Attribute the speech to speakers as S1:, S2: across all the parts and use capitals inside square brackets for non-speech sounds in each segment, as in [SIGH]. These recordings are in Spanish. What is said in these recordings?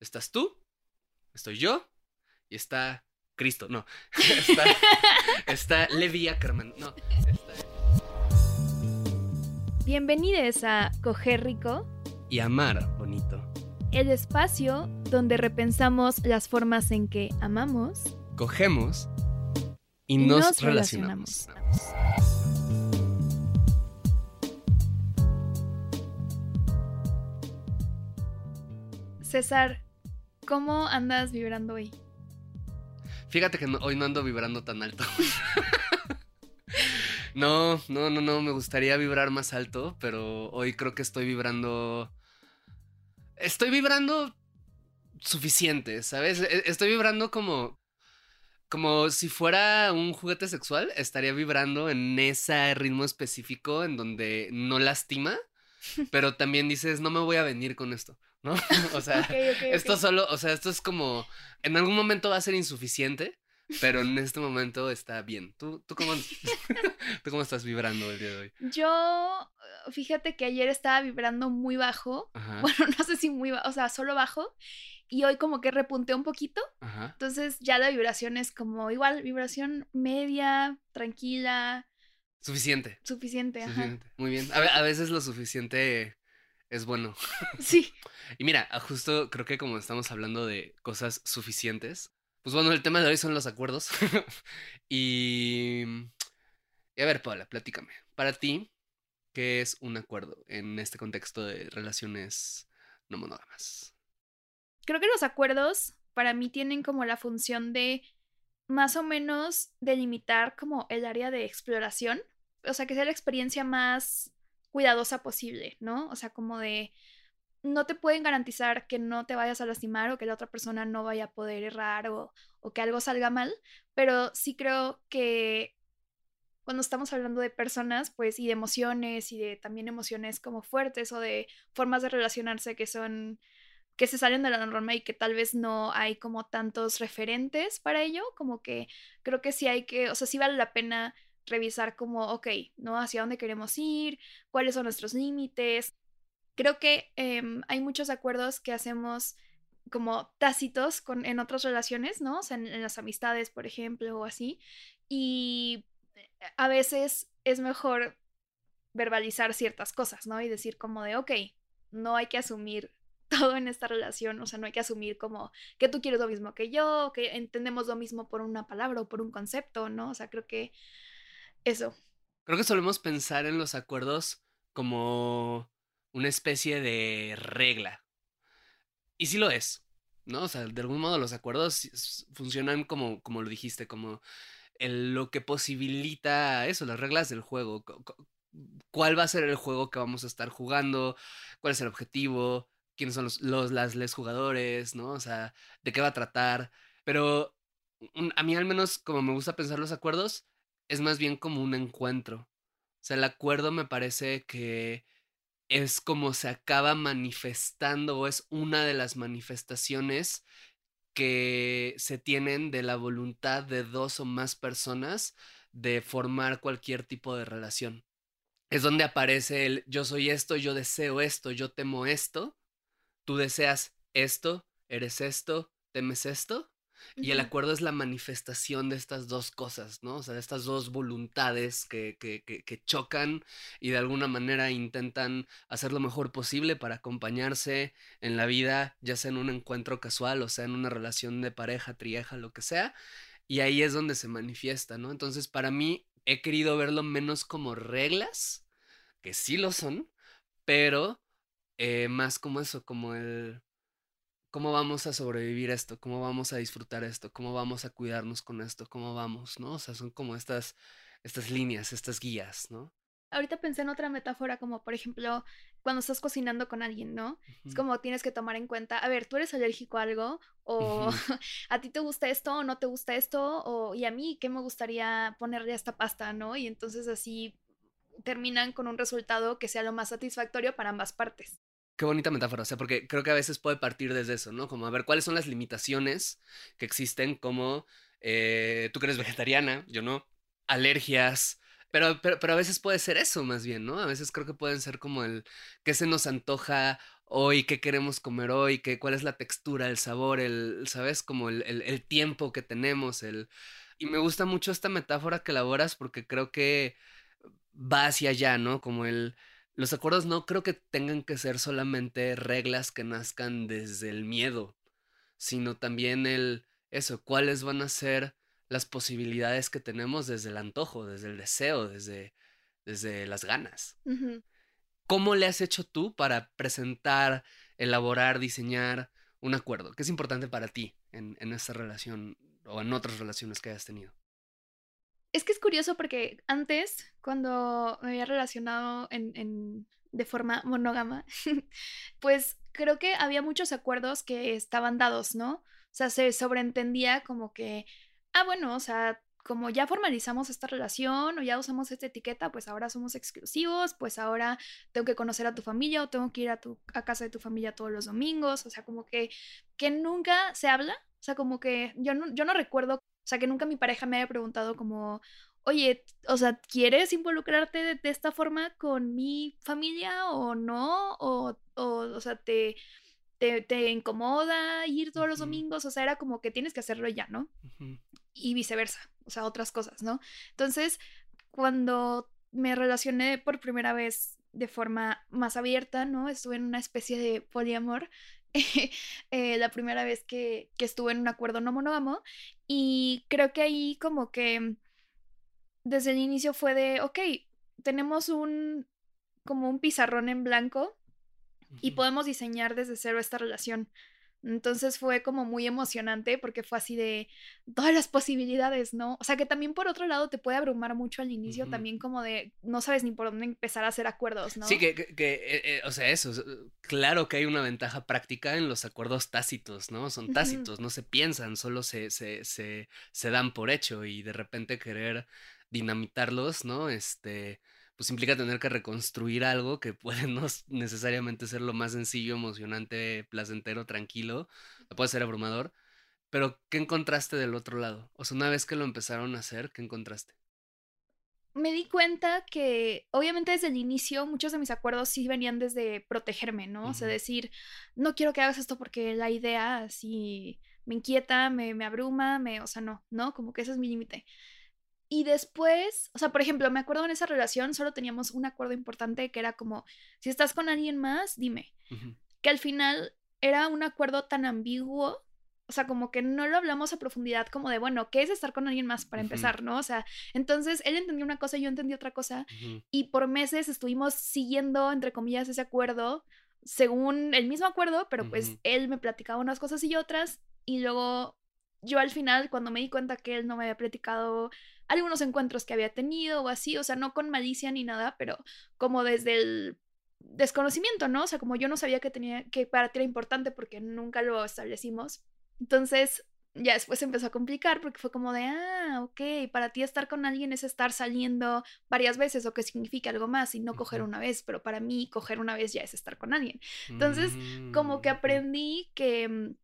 S1: Estás tú, estoy yo y está Cristo. No, [LAUGHS] está, [LAUGHS] está Levi Ackerman. No,
S2: Bienvenidos a Coger Rico
S1: y Amar Bonito.
S2: El espacio donde repensamos las formas en que amamos,
S1: cogemos y, nos, relacionamos.
S2: César, ¿Cómo andas vibrando hoy?
S1: Fíjate que hoy no ando vibrando tan alto. [LAUGHS] no, no, no, no, me gustaría vibrar más alto, pero hoy creo que estoy vibrando... Estoy vibrando suficiente, ¿sabes? E-, estoy vibrando como... Como si fuera un juguete sexual, estaría vibrando en ese ritmo específico en donde no lastima, [LAUGHS] pero también dices, no me voy a venir con esto. ¿No? [LAUGHS] o sea, esto solo, o sea, esto es como, en algún momento va a ser insuficiente, pero en este momento está bien. ¿Tú, tú, cómo, [LAUGHS] ¿tú cómo estás vibrando el día de hoy?
S2: Yo, fíjate que ayer estaba vibrando muy bajo, [LAUGHS] bueno, no sé si muy bajo, o sea, solo bajo, y hoy como que repunté un poquito, entonces ya la vibración es como igual, vibración media, tranquila.
S1: Suficiente.
S2: Suficiente, ajá.
S1: Muy bien. a veces lo suficiente es bueno. [LAUGHS]
S2: Sí.
S1: y mira, justo creo que como estamos hablando de cosas suficientes, pues bueno, el tema de hoy son los acuerdos. [LAUGHS] y... y a ver, Paula, platícame. Para ti, ¿qué es un acuerdo en este contexto de relaciones no monógamas?
S2: Creo que los acuerdos para mí tienen como la función de más o menos delimitar como el área de exploración. O sea, que sea la experiencia más cuidadosa posible, ¿no? O sea, como de no te pueden garantizar que no te vayas a lastimar o que la otra persona no vaya a poder errar o, o que algo salga mal, pero sí creo que cuando estamos hablando de personas, pues, y de emociones y de también emociones como fuertes o de formas de relacionarse que son que se salen de la norma y que tal vez no hay como tantos referentes para ello, como que creo que sí hay que, o sea, sí vale la pena revisar como, ok, ¿no? Hacia dónde queremos ir, cuáles son nuestros límites. Creo que em, hay muchos acuerdos que hacemos como tácitos con, en otras relaciones, ¿no? O sea, en, las amistades, por ejemplo, o así. Y a veces es mejor verbalizar ciertas cosas, ¿no? Y decir como de, ok, no hay que asumir [LAUGHS] todo en esta relación, o sea, no hay que asumir como que tú quieres lo mismo que yo, que entendemos lo mismo por una palabra o por un concepto, ¿no? O sea, creo que eso.
S1: Creo que solemos pensar en los acuerdos como una especie de regla. Y sí lo es, ¿no? O sea, de algún modo los acuerdos funcionan como, como lo dijiste, como lo que posibilita eso, las reglas del juego. ¿Cuál va a ser el juego que vamos a estar jugando? ¿Cuál es el objetivo? ¿Quiénes son los, las les jugadores? ¿No? O sea, ¿de qué va a tratar? Pero a mí al menos como me gusta pensar los acuerdos, es más bien como un encuentro. O sea, el acuerdo me parece que es como se acaba manifestando o es una de las manifestaciones que se tienen de la voluntad de dos o más personas de formar cualquier tipo de relación. Es donde aparece el yo soy esto, yo deseo esto, yo temo esto, tú deseas esto, eres esto, temes esto. Y el acuerdo es la manifestación de estas dos cosas, ¿no? O sea, de estas dos voluntades que, que, que, chocan y de alguna manera intentan hacer lo mejor posible para acompañarse en la vida, ya sea en un encuentro casual o sea en una relación de pareja, trieja, lo que sea. Y ahí es donde se manifiesta, ¿no? Entonces, para mí, he querido verlo menos como reglas, que sí lo son, pero eh, más como eso, como el cómo vamos a sobrevivir esto, cómo vamos a disfrutar esto, cómo vamos a cuidarnos con esto, cómo vamos, ¿no? O sea, son como estas, estas líneas, estas guías, ¿no?
S2: Ahorita pensé en otra metáfora, como por ejemplo, cuando estás cocinando con alguien, ¿no? Es como tienes que tomar en cuenta, a ver, tú eres alérgico a algo, o [LAUGHS] a ti te gusta esto, o no te gusta esto, o y a mí, ¿qué me gustaría ponerle a esta pasta, ¿no? Y entonces así terminan con un resultado que sea lo más satisfactorio para ambas partes.
S1: Qué bonita metáfora, o sea, porque creo que a veces puede partir desde eso, ¿no? Como a ver cuáles son las limitaciones que existen, como eh, tú que eres vegetariana, yo no, alergias, pero, pero, pero, a veces puede ser eso más bien, ¿no? A veces creo que pueden ser como el qué se nos antoja hoy, qué queremos comer hoy, qué, cuál es la textura, el sabor, el, ¿sabes? Como el, el, el tiempo que tenemos, el... Y me gusta mucho esta metáfora que elaboras porque creo que va hacia allá, ¿no? Como el los acuerdos no creo que tengan que ser solamente reglas que nazcan desde el miedo, sino también el eso, cuáles van a ser las posibilidades que tenemos desde el antojo, desde el deseo, desde, desde las ganas. ¿Cómo le has hecho tú para presentar, elaborar, diseñar un acuerdo? ¿Qué es importante para ti en, en esta relación o en otras relaciones que hayas tenido?
S2: Es que es curioso porque antes, cuando me había relacionado en, de forma monógama, [LAUGHS] pues creo que había muchos acuerdos que estaban dados, ¿no? O sea, se sobreentendía como que, ah, bueno, o sea, como ya formalizamos esta relación o ya usamos esta etiqueta, pues ahora somos exclusivos, pues ahora tengo que conocer a tu familia o tengo que ir a, tu, casa de tu familia todos los domingos, o sea, como que, que nunca se habla, o sea, como que yo no, yo no recuerdo sea, que nunca mi pareja me haya preguntado como, oye, o sea, ¿quieres involucrarte de, esta forma con mi familia o no? O, o, o sea, te, te, incomoda ir todos los domingos? O sea, era como que tienes que hacerlo ya, ¿no? Y viceversa, o sea, otras cosas, ¿no? Entonces, cuando me relacioné por primera vez de forma más abierta, ¿no? Estuve en una especie de poliamor. [LAUGHS] Eh, la primera vez que, que, estuve en un acuerdo no monógamo y creo que ahí como que desde el inicio fue de, ok, tenemos un como un pizarrón en blanco y podemos diseñar desde cero esta relación. Entonces fue como muy emocionante porque fue así de todas las posibilidades, ¿no? O sea que también por otro lado te puede abrumar mucho al inicio, también como de no sabes ni por dónde empezar a hacer acuerdos, ¿no?
S1: Sí, que, que, eh, eh, o sea, eso, claro que hay una ventaja práctica en los acuerdos tácitos, ¿no? Son tácitos, no se piensan, solo se, se, se, se dan por hecho y de repente querer dinamitarlos, ¿no? Este pues implica tener que reconstruir algo que puede [LAUGHS] no necesariamente ser lo más sencillo, emocionante, placentero, tranquilo, puede ser abrumador, pero ¿qué encontraste del otro lado? O sea, una vez que lo empezaron a hacer, ¿qué encontraste?
S2: Me di cuenta que, obviamente, desde el inicio, muchos de mis acuerdos sí venían desde protegerme, ¿no? O sea, decir, no quiero que hagas esto porque la idea así me inquieta, me, me abruma, me, o sea, no, ¿no? Como que ese es mi límite. Y después, o sea, por ejemplo, me acuerdo en esa relación solo teníamos un acuerdo importante que era como, si estás con alguien más, dime. Que al final era un acuerdo tan ambiguo, o sea, como que no lo hablamos a profundidad como de, bueno, ¿qué es estar con alguien más para empezar, no? O sea, entonces él entendió una cosa y yo entendí otra cosa y por meses estuvimos siguiendo, entre comillas, ese acuerdo según el mismo acuerdo, pero pues él me platicaba unas cosas y otras y luego yo al final, cuando me di cuenta que él no me había platicado algunos encuentros que había tenido o así, o sea, no con malicia ni nada, pero como desde el desconocimiento, ¿no? O sea, como yo no sabía que tenía que para ti era importante porque nunca lo establecimos. Entonces, ya después se empezó a complicar porque fue como de, ah, ok, para ti estar con alguien es estar saliendo varias veces o que significa algo más y no coger una vez, pero para mí coger una vez ya es estar con alguien. Entonces, como que
S1: Mm,
S2: aprendí que, mm,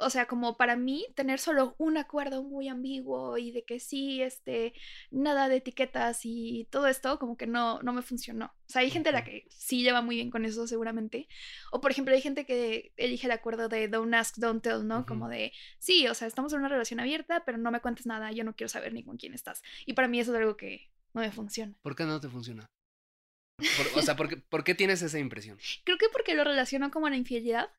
S2: o sea, como para mí tener solo un acuerdo muy ambiguo y de que sí, este, nada de etiquetas y todo esto, como que no, no me funcionó. O sea, hay gente a la que sí lleva muy bien con eso seguramente. O por ejemplo, hay gente que elige el acuerdo de don't ask, don't tell, ¿no? Como de, sí, o sea, estamos en una relación abierta, pero no me cuentes nada, yo no quiero saber ni con quién estás. Y para mí eso es algo que no me funciona.
S1: ¿Por qué no te funciona? Por- o sea, ¿por qué, por qué tienes esa impresión?
S2: Creo que porque lo relaciono como a la infidelidad.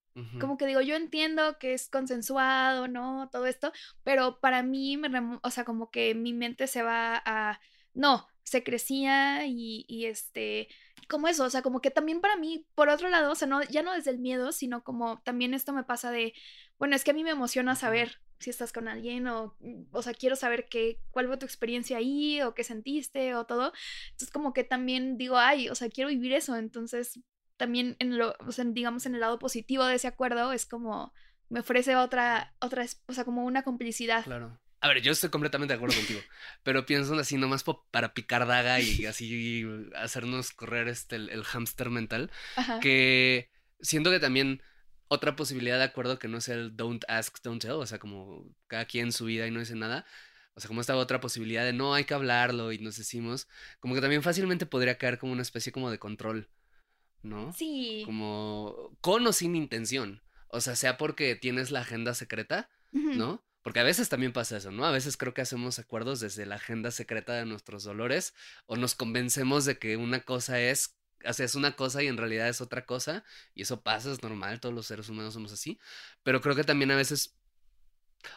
S2: Como que digo, yo entiendo que es consensuado, ¿no? Todo esto, pero para mí, me o sea, como que mi mente se va a, no, se crecía y, y este, como eso, o sea, como que también para mí, por otro lado, o sea, no, ya no desde el miedo, sino como también esto me pasa de, bueno, es que a mí me emociona saber si estás con alguien o, mm, o sea, quiero saber qué, cuál fue tu experiencia ahí o qué sentiste o todo. Entonces, como que también digo, ay, o sea, quiero vivir eso, entonces también en lo, o sea, digamos en el lado positivo de ese acuerdo es como me ofrece otra, otra, o sea, como una complicidad.
S1: Claro. A ver, yo estoy completamente de acuerdo contigo, pero pienso así nomás para picar daga y así hacernos correr este el, el hámster mental,
S2: Ajá.
S1: que siento que también otra posibilidad de acuerdo que no es el don't ask, don't tell, o sea, como cada quien su vida y no dice nada, o sea, como esta otra posibilidad de no hay que hablarlo y nos decimos, como que también fácilmente podría caer como una especie como de control, ¿no?
S2: Sí.
S1: Como con o sin intención, o sea, sea porque tienes la agenda secreta. ¿no? Porque a veces también pasa eso, ¿no? A veces creo que hacemos acuerdos desde la agenda secreta de nuestros dolores o nos convencemos de que una cosa es, o sea, es una cosa y en realidad es otra cosa y eso pasa, es normal, todos los seres humanos somos así, pero creo que también a veces,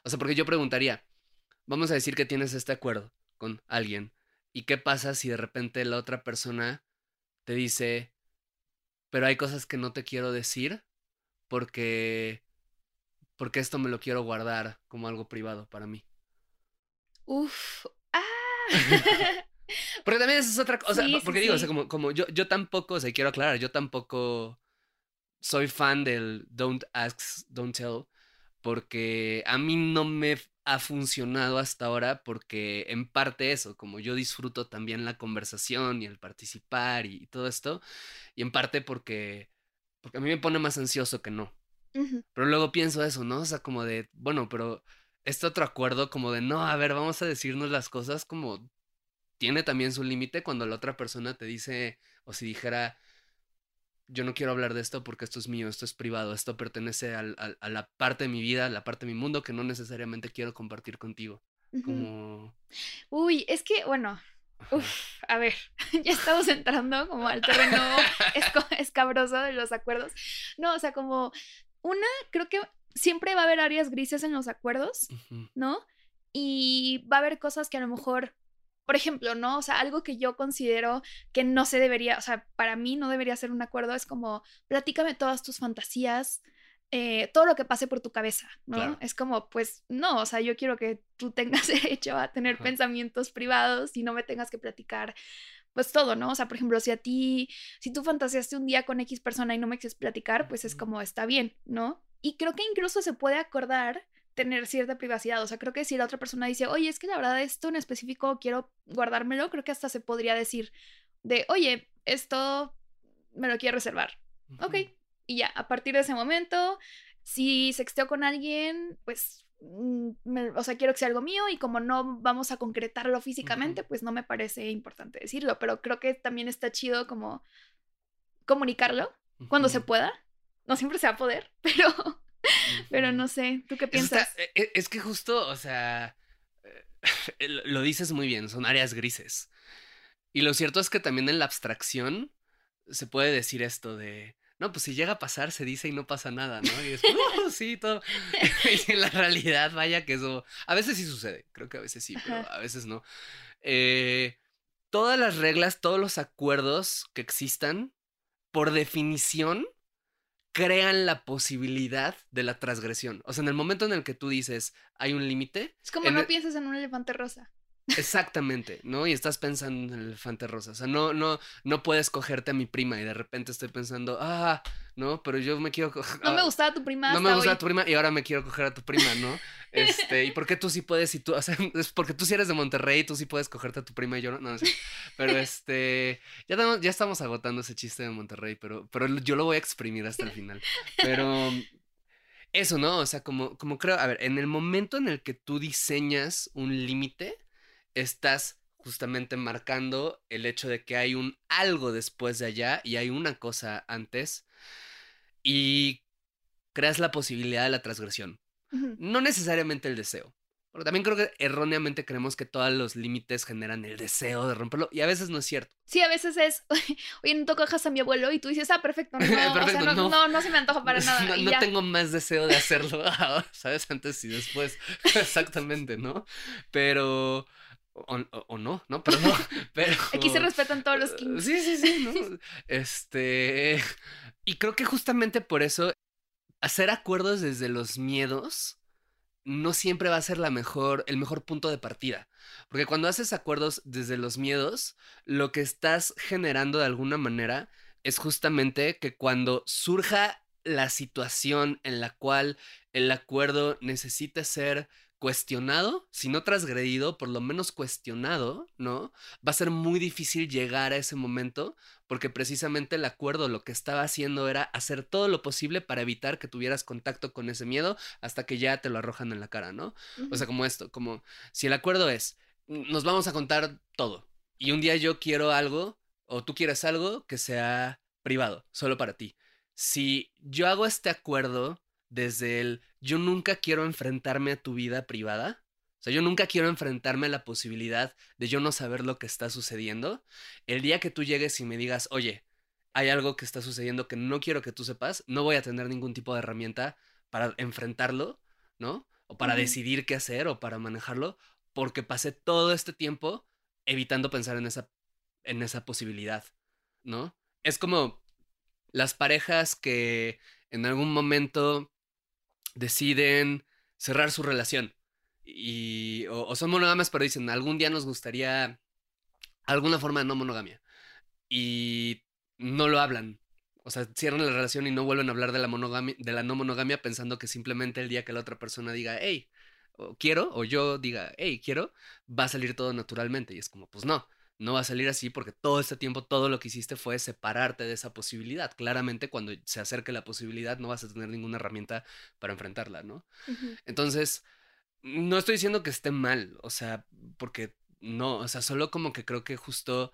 S1: o sea, porque yo preguntaría, vamos a decir que tienes este acuerdo con alguien y qué pasa si de repente la otra persona te dice, pero hay cosas que no te quiero decir porque porque esto me lo quiero guardar como algo privado para mí.
S2: Uf. Ah. [LAUGHS] [LAUGHS] [LAUGHS]
S1: Porque también eso es otra cosa,
S2: Sí, sí,
S1: porque digo, o sea, como, como yo, yo tampoco, o sea, quiero aclarar, yo tampoco soy fan del don't ask, don't tell, porque a mí no me ha funcionado hasta ahora, porque en parte eso, como yo disfruto también la conversación y el participar y, todo esto, y en parte porque, porque a mí me pone más ansioso que no. Pero luego pienso eso, ¿no? O sea, como de, bueno, pero este otro acuerdo como de, no, a ver, vamos a decirnos las cosas como tiene también su límite cuando la otra persona te dice, o si dijera, yo no quiero hablar de esto porque esto es mío, esto es privado, esto pertenece al- al- a la parte de mi vida, a la parte de mi mundo que no necesariamente quiero compartir contigo. Como...
S2: Uy, es que, bueno, uf, a ver, [LAUGHS] ya estamos entrando como al terreno [LAUGHS] escabroso de los acuerdos. No, o sea, como una, creo que siempre va a haber áreas grises en los acuerdos, ¿no? Y va a haber cosas que a lo mejor, por ejemplo, ¿no? O sea, algo que yo considero que no se debería, o sea, para mí no debería ser un acuerdo, es como, platícame todas tus fantasías, eh, todo lo que pase por tu cabeza, ¿no?
S1: Claro.
S2: Es como, pues, no, o sea, yo quiero que tú tengas [LAUGHS] derecho a tener
S1: Ajá.
S2: pensamientos privados y no me tengas que platicar. Pues todo, ¿no? O sea, por ejemplo, si a ti, si tú fantaseaste un día con X persona y no me quieres platicar, pues es como está bien, ¿no? Y creo que incluso se puede acordar tener cierta privacidad. O sea, creo que si la otra persona dice, oye, es que la verdad esto en específico quiero guardármelo, creo que hasta se podría decir de, oye, esto me lo quiero reservar. Ok.
S1: ujú.
S2: Y ya, a partir de ese momento, si sexteo con alguien, pues, mm, me- o sea, quiero que sea algo mío y como no vamos a concretarlo físicamente, pues no me parece importante decirlo, pero creo que también está chido como comunicarlo cuando se pueda. No siempre se va a poder, [LAUGHS] pero, [LAUGHS] pero no sé, ¿tú qué
S1: está-
S2: piensas?
S1: e- e- es que justo, o sea, [LAUGHS] lo dices muy bien, son áreas grises. Y lo cierto es que también en la abstracción se puede decir esto de, no, pues si llega a pasar, se dice y no pasa nada, ¿no? Y es, "Uh, [LAUGHS] sí, todo. Y en la realidad, vaya que eso, a veces sí sucede, creo que a veces sí, pero a veces no. Eh, todas las reglas, todos los acuerdos que existan, por definición, crean la posibilidad de la transgresión. O sea, en el momento en el que tú dices, hay un límite,
S2: Es como no
S1: el-
S2: pienses en un elefante rosa.
S1: Exactamente, ¿no? Y estás pensando en el elefante rosa. O sea, no, no, no puedes cogerte a mi prima y de repente estoy pensando, ah, no, pero yo me quiero coger. [LAUGHS]
S2: No me
S1: ah,
S2: gustaba tu prima.
S1: No
S2: hasta
S1: me gustaba
S2: hoy.
S1: tu prima y ahora me quiero coger a tu prima, ¿no? Este, ¿y por qué tú sí puedes y tú, o sea, [LAUGHS] es porque tú sí eres de Monterrey, tú sí puedes cogerte a tu prima y yo no, no, no sé. Pero este, ya, tenemos- ya estamos agotando ese chiste de Monterrey, pero, pero yo lo voy a exprimir hasta el final. Pero eso, ¿no? O sea, como, como creo, a ver, en el momento en el que tú diseñas un límite, estás justamente marcando el hecho de que hay un algo después de allá y hay una cosa antes y creas la posibilidad de la transgresión. No necesariamente el deseo. Porque también creo que erróneamente creemos que todos los límites generan el deseo de romperlo y a veces no es cierto.
S2: Sí, a veces es, [LAUGHS] oye, no tocajas a mi abuelo y tú dices, ah, perfecto, no, [LAUGHS] o sea, no,
S1: no.
S2: no, no se me antoja para [LAUGHS] nada.
S1: No,
S2: y
S1: no
S2: ya.
S1: tengo más deseo de hacerlo ahora, ¿sabes? Antes y después. Exactamente, ¿no? Pero. O, o- o no, ¿no? Pero no. [LAUGHS] Pero.
S2: Aquí se respetan todos los kinks. [LAUGHS]
S1: Sí, sí, sí, ¿no? [LAUGHS] Este. Y creo que justamente por eso hacer acuerdos desde los miedos no siempre va a ser la mejor, el mejor punto de partida. Porque cuando haces acuerdos desde los miedos, lo que estás generando de alguna manera es justamente que cuando surja la situación en la cual el acuerdo necesite ser cuestionado, si no transgredido, por lo menos cuestionado, ¿no? Va a ser muy difícil llegar a ese momento porque precisamente el acuerdo lo que estaba haciendo era hacer todo lo posible para evitar que tuvieras contacto con ese miedo hasta que ya te lo arrojan en la cara, ¿no? O sea, como esto, como si el acuerdo es, nos vamos a contar todo y un día yo quiero algo o tú quieres algo que sea privado, solo para ti. Si yo hago este acuerdo desde el yo nunca quiero enfrentarme a tu vida privada, o sea, yo nunca quiero enfrentarme a la posibilidad de yo no saber lo que está sucediendo, el día que tú llegues y me digas, oye, hay algo que está sucediendo que no quiero que tú sepas, no voy a tener ningún tipo de herramienta para enfrentarlo, ¿no? O para decidir qué hacer o para manejarlo, porque pasé todo este tiempo evitando pensar en esa, en esa posibilidad, ¿no? Es como las parejas que en algún momento deciden cerrar su relación. Y o, son monógamas pero dicen algún día nos gustaría alguna forma de no monogamia y no lo hablan. O sea cierran la relación y no vuelven a hablar de la monogamia de la no monogamia pensando que simplemente el día que la otra persona diga hey quiero o yo diga hey quiero va a salir todo naturalmente. Y es como pues no no va a salir así porque todo este tiempo todo lo que hiciste fue separarte de esa posibilidad. Claramente cuando se acerque la posibilidad no vas a tener ninguna herramienta para enfrentarla, ¿no? Entonces, no estoy diciendo que esté mal, o sea, porque no, o sea, solo como que creo que justo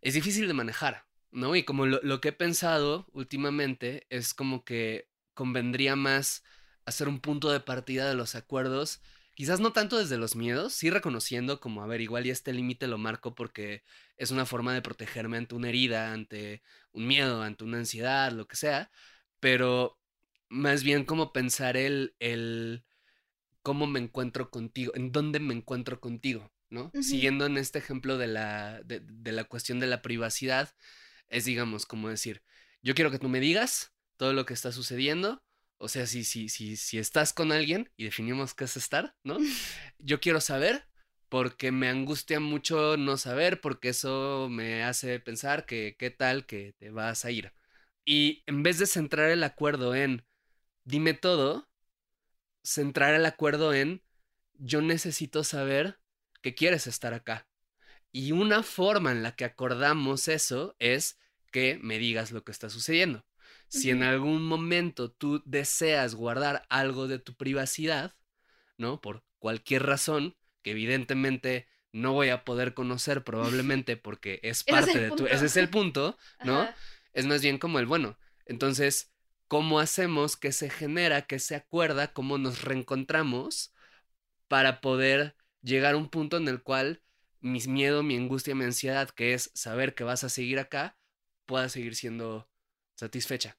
S1: es difícil de manejar, ¿no? Y como lo, lo que he pensado últimamente es como que convendría más hacer un punto de partida de los acuerdos Quizás no tanto desde los miedos, sí reconociendo como, a ver, igual y este límite lo marco porque es una forma de protegerme ante una herida, ante un miedo, ante una ansiedad, lo que sea, pero más bien como pensar el, el cómo me encuentro contigo, en dónde me encuentro contigo, ¿no? Siguiendo en este ejemplo de la, de, de la cuestión de la privacidad, es digamos como decir, yo quiero que tú me digas todo lo que está sucediendo, o sea, si, si, si, si estás con alguien, y definimos qué es estar, ¿no? [LAUGHS] Yo quiero saber porque me angustia mucho no saber, porque eso me hace pensar que qué tal que te vas a ir. Y en vez de centrar el acuerdo en dime todo, centrar el acuerdo en yo necesito saber que quieres estar acá. Y una forma en la que acordamos eso es que me digas lo que está sucediendo. Si en algún momento tú deseas guardar algo de tu privacidad, ¿no? Por cualquier razón, que evidentemente no voy a poder conocer [LAUGHS] probablemente porque es parte de tu... Ese es el punto, [LAUGHS] ¿no?
S2: Ajá.
S1: Es más bien como el bueno. Entonces, ¿cómo hacemos que se genera, que se acuerda, cómo nos reencontramos para poder llegar a un punto en el cual mi miedo, mi angustia, mi ansiedad, que es saber que vas a seguir acá, pueda seguir siendo satisfecha,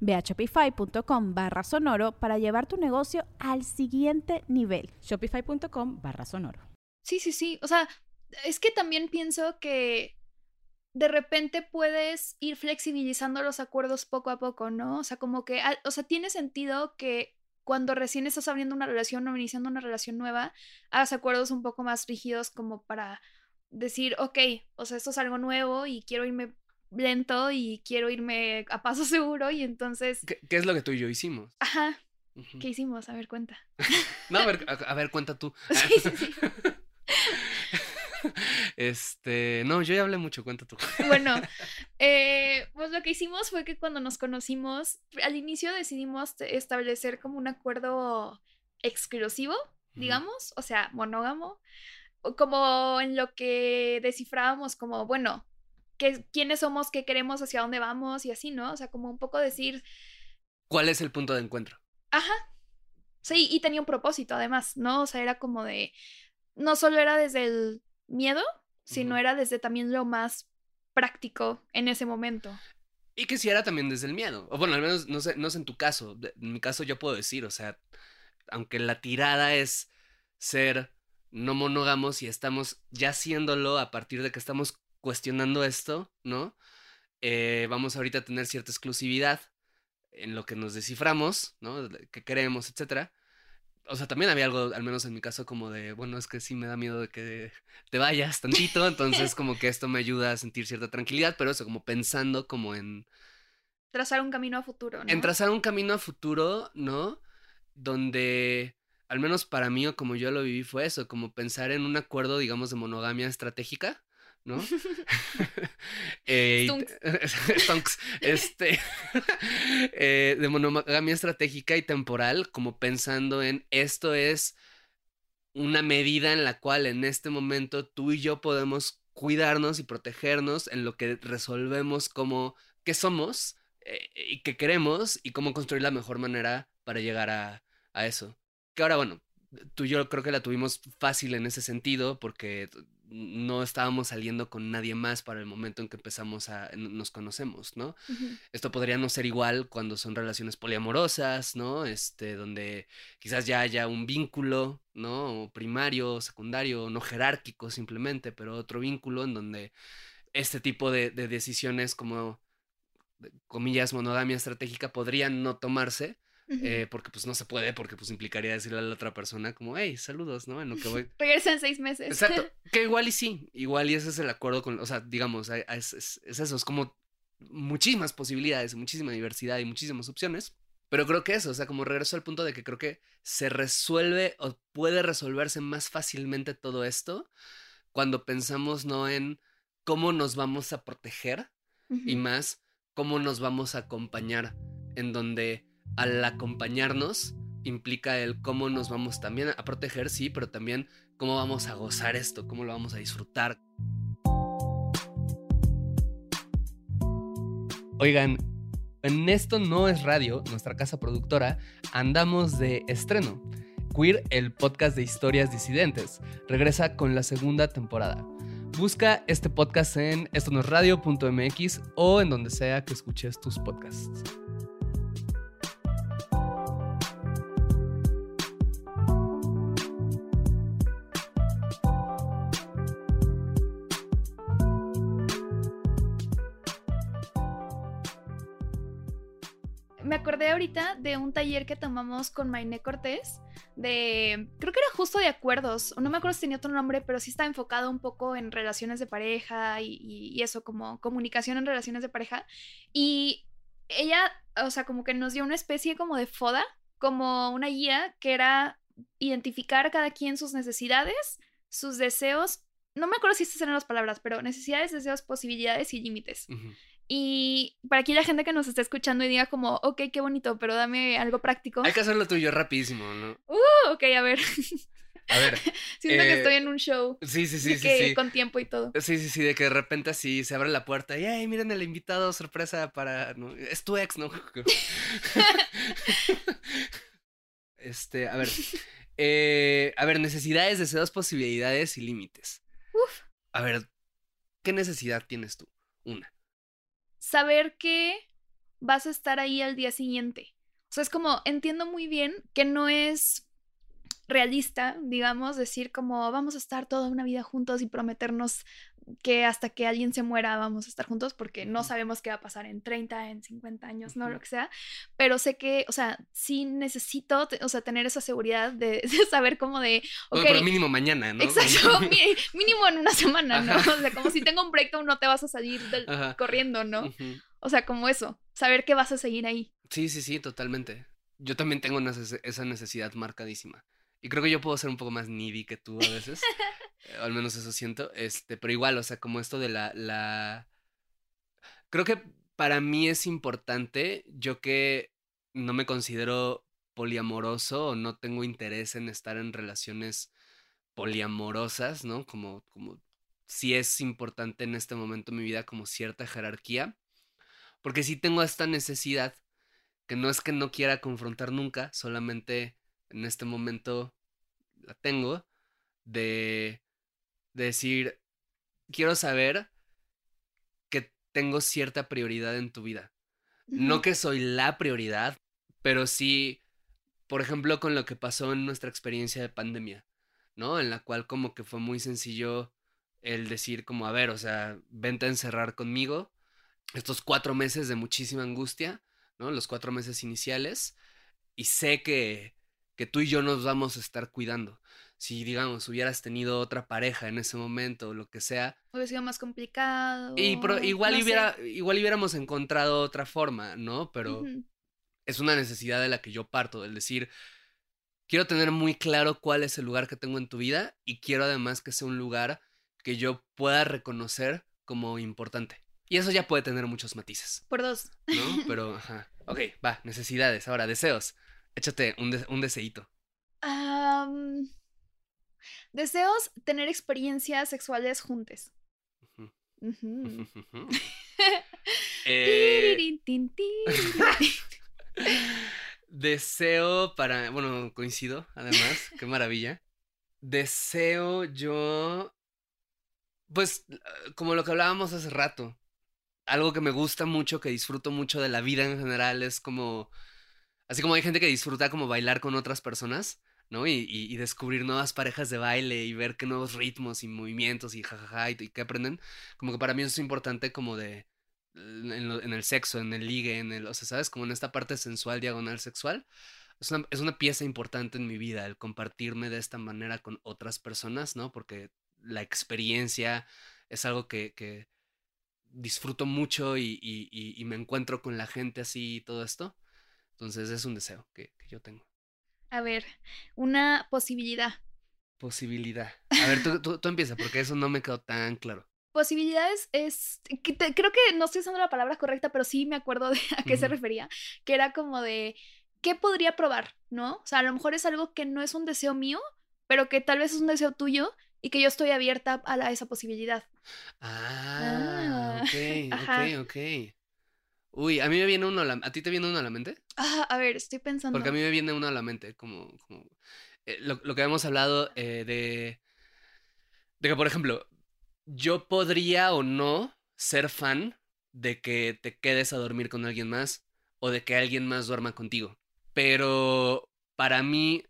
S3: Ve a shopify.com barra sonoro para llevar tu negocio al siguiente nivel.
S4: Shopify.com barra sonoro.
S2: Sí, sí, sí. O sea, es que también pienso que de repente puedes ir flexibilizando los acuerdos poco a poco, ¿no? O sea, como que, o sea, tiene sentido que cuando recién estás abriendo una relación o iniciando una relación nueva, hagas acuerdos un poco más rígidos como para decir, ok, o sea, esto es algo nuevo y quiero irme lento y quiero irme a paso [LAUGHS] seguro y entonces...
S1: ¿Qué, es lo que tú y yo hicimos?
S2: Ajá. ¿Qué hicimos? A ver, cuenta. [LAUGHS]
S1: no, a ver, a, ver, cuenta tú. [LAUGHS]
S2: Sí, sí, sí.
S1: Este, no, yo ya hablé mucho, cuenta tú.
S2: Bueno, eh, pues lo que hicimos fue que cuando nos conocimos, al inicio decidimos establecer como un acuerdo exclusivo, digamos, o sea, monógamo, como en lo que descifrábamos como, bueno, quiénes somos, qué queremos, hacia dónde vamos y así, ¿no? O sea, como un poco decir...
S1: ¿Cuál es el punto de encuentro?
S2: Ajá. Sí, y tenía un propósito además, ¿no? O sea, era como de... No solo era desde el miedo, sino era desde también lo más práctico en ese momento.
S1: Y que si era también desde el miedo. O bueno, al menos no sé, no sé en tu caso. En mi caso yo puedo decir, o sea, aunque la tirada es ser no monógamos y estamos ya haciéndolo a partir de que estamos cuestionando esto, ¿no? Eh, vamos ahorita a tener cierta exclusividad en lo que nos desciframos, ¿no? Que queremos, etcétera. O sea, también había algo, al menos en mi caso, como de, bueno, es que sí me da miedo de que te vayas tantito, entonces como que esto me ayuda a sentir cierta tranquilidad, pero eso, como pensando como en...
S2: Trazar un camino a futuro, ¿no?
S1: En trazar un camino a futuro, ¿no? Donde, al menos para mí o como yo lo viví fue eso, como pensar en un acuerdo, digamos, de monogamia estratégica, ¿no? [LAUGHS] [LAUGHS] eh, [LAUGHS] este, eh, de monogamia estratégica y temporal, como pensando en esto es una medida en la cual en este momento tú y yo podemos cuidarnos y protegernos en lo que resolvemos como qué somos eh, y qué queremos y cómo construir la mejor manera para llegar a, a eso. Que ahora, bueno, tú y yo creo que la tuvimos fácil en ese sentido porque no estábamos saliendo con nadie más para el momento en que empezamos a nos conocemos, ¿no? Esto podría no ser igual cuando son relaciones poliamorosas, ¿no? Este, donde quizás ya haya un vínculo, ¿no? Primario, secundario, no jerárquico simplemente, pero otro vínculo en donde este tipo de, de decisiones como comillas monogamia estratégica podrían no tomarse eh, porque pues no se puede, porque pues implicaría decirle a la otra persona como, hey, saludos, ¿no? En lo que voy. [LAUGHS]
S2: Regresa en seis meses.
S1: Exacto. [LAUGHS] Que igual y sí, igual y ese es el acuerdo con, o sea, digamos, es, es, eso, es como muchísimas posibilidades, muchísima diversidad y muchísimas opciones. Pero creo que eso, o sea, como regreso al punto de que creo que se resuelve o puede resolverse más fácilmente todo esto cuando pensamos no en cómo nos vamos a proteger y más cómo nos vamos a acompañar, en donde al acompañarnos implica el cómo nos vamos también a proteger, sí, pero también cómo vamos a gozar esto, cómo lo vamos a disfrutar. Oigan, en esto no es radio, nuestra casa productora, andamos de estreno. Queer, el podcast de historias disidentes, regresa con la segunda temporada. Busca este podcast en esto no es radio.mx o en donde sea que escuches tus podcasts.
S2: Ahorita de un taller que tomamos con Mainé Cortés de, creo que era justo de acuerdos, no me acuerdo si tenía otro nombre, pero sí estaba enfocado un poco en relaciones de pareja y, y eso, como comunicación en relaciones de pareja. Y ella, o sea, como que nos dio una especie como de foda, como una guía que era identificar cada quien sus necesidades, sus deseos. No me acuerdo si estas eran las palabras, pero necesidades, deseos, posibilidades y límites. Y para aquí la gente que nos está escuchando y diga como, ok, qué bonito, pero dame algo práctico.
S1: Hay que hacerlo tuyo rapidísimo, ¿no?
S2: Uh, ok, a ver. [LAUGHS]
S1: A ver. [LAUGHS]
S2: Siento que
S1: eh,
S2: estoy en un show.
S1: Sí, sí, sí,
S2: de
S1: sí,
S2: que
S1: sí.
S2: Con tiempo y todo.
S1: Sí, sí, sí, de que de repente así se abre la puerta y, ay, miren el invitado sorpresa para... ¿no? Es tu ex, ¿no? [LAUGHS] este, a ver. Eh, a ver, necesidades, deseos, posibilidades y límites.
S2: Uf.
S1: A ver, ¿qué necesidad tienes tú? Una.
S2: Saber que vas a estar ahí al día siguiente. O sea, es como, entiendo muy bien que no es realista, digamos, decir como vamos a estar toda una vida juntos y prometernos que hasta que alguien se muera vamos a estar juntos porque no sabemos qué va a pasar en 30, en 50 años, no lo que sea, pero sé que, o sea, sí necesito, o sea, tener esa seguridad de, [LAUGHS] de saber como de, ok,
S1: Bueno, pero mínimo mañana, ¿no?
S2: exacto, [LAUGHS] mínimo en una semana, ¿no?
S1: Ajá.
S2: O sea, como si tengo un breakdown no te vas a salir del- corriendo, ¿no? O sea, como eso, saber que vas a seguir ahí.
S1: Sí, sí, sí, totalmente. Yo también tengo esa necesidad marcadísima. Y creo que yo puedo ser un poco más needy que tú a veces. [LAUGHS] eh, al menos eso siento. Este, pero igual, o sea, como esto de la, la. Creo que para mí es importante, yo que no me considero poliamoroso o no tengo interés en estar en relaciones poliamorosas, ¿no? Como, como sí es importante en este momento de mi vida como cierta jerarquía. Porque sí tengo esta necesidad que no es que no quiera confrontar nunca, solamente en este momento la tengo, de, de decir, quiero saber que tengo cierta prioridad en tu vida. No que soy la prioridad, pero sí, por ejemplo, con lo que pasó en nuestra experiencia de pandemia, ¿no? En la cual como que fue muy sencillo el decir como, a ver, o sea, vente a encerrar conmigo estos cuatro meses de muchísima angustia, ¿no? Los cuatro meses iniciales, y sé que, que tú y yo nos vamos a estar cuidando. Si, digamos, hubieras tenido otra pareja en ese momento o lo que sea,
S2: Hubiera sido más complicado.
S1: y pro- igual,
S2: no sé.
S1: hubiera, igual hubiéramos encontrado otra forma, ¿no? Pero es una necesidad de la que yo parto, del decir, quiero tener muy claro cuál es el lugar que tengo en tu vida y quiero además que sea un lugar que yo pueda reconocer como importante. Y eso ya puede tener muchos matices,
S2: Por dos.
S1: ¿no? [LAUGHS] Pero, ajá. Ok, va, necesidades. Ahora, deseos. Échate un, de- un deseíto.
S2: Am, deseos tener experiencias sexuales.
S1: Ujú. [LAUGHS] [LAUGHS] Eh. [LAUGHS] Deseo para, bueno, coincido, además, qué maravilla. Deseo yo, pues, como lo que hablábamos hace rato, algo que me gusta mucho, que disfruto mucho de la vida en general, es como, así como hay gente que disfruta como bailar con otras personas, ¿no? Y, y- descubrir nuevas parejas de baile y ver qué nuevos ritmos y movimientos y jajaja y, y qué aprenden, como que para mí eso es importante como de, en, el sexo, en el ligue, en el, o sea, ¿sabes? Como en esta parte sensual, diagonal sexual. Es una, es una pieza importante en mi vida el compartirme de esta manera con otras personas, ¿no? Porque la experiencia es algo que, que disfruto mucho y- y me encuentro con la gente así y todo esto. Entonces es un deseo que, que yo tengo.
S2: A ver, una posibilidad.
S1: Posibilidad. A ver, tú, tú, tú empieza, porque eso no me quedó tan claro.
S2: Posibilidades es. que te- creo que no estoy usando la palabra correcta, pero sí me acuerdo de a qué se refería. Que era como de. ¿Qué podría probar? ¿No? O sea, a lo mejor es algo que no es un deseo mío, pero que tal vez es un deseo tuyo y que yo estoy abierta a, la- a esa posibilidad.
S1: Ah,
S2: Ah,
S1: ok,
S2: ajá.
S1: ok, ok. Uy, a mí me viene uno a la... ¿A ti te viene uno a la mente?
S2: Ah, a ver, estoy pensando.
S1: Porque a mí me viene uno a la mente, como, como eh, lo, lo que habíamos hablado eh, de, de que, por ejemplo, yo podría o no ser fan de que te quedes a dormir con alguien más o de que alguien más duerma contigo. Pero para mí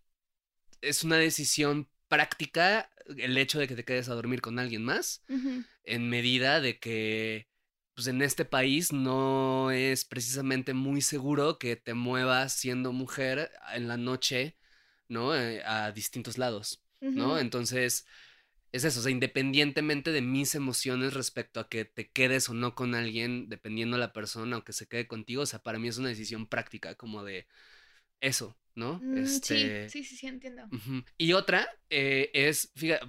S1: es una decisión práctica el hecho de que te quedes a dormir con alguien más en medida de que pues en este país no es precisamente muy seguro que te muevas siendo mujer en la noche, ¿no? Eh, a distintos lados, ¿no? Entonces, es eso, o sea, independientemente de mis emociones respecto a que te quedes o no con alguien, dependiendo de la persona o que se quede contigo, o sea, para mí es una decisión práctica, como de eso, ¿no?
S2: Mm,
S1: este...
S2: Sí, sí, sí, sí, entiendo.
S1: Y otra eh, es, fíjate,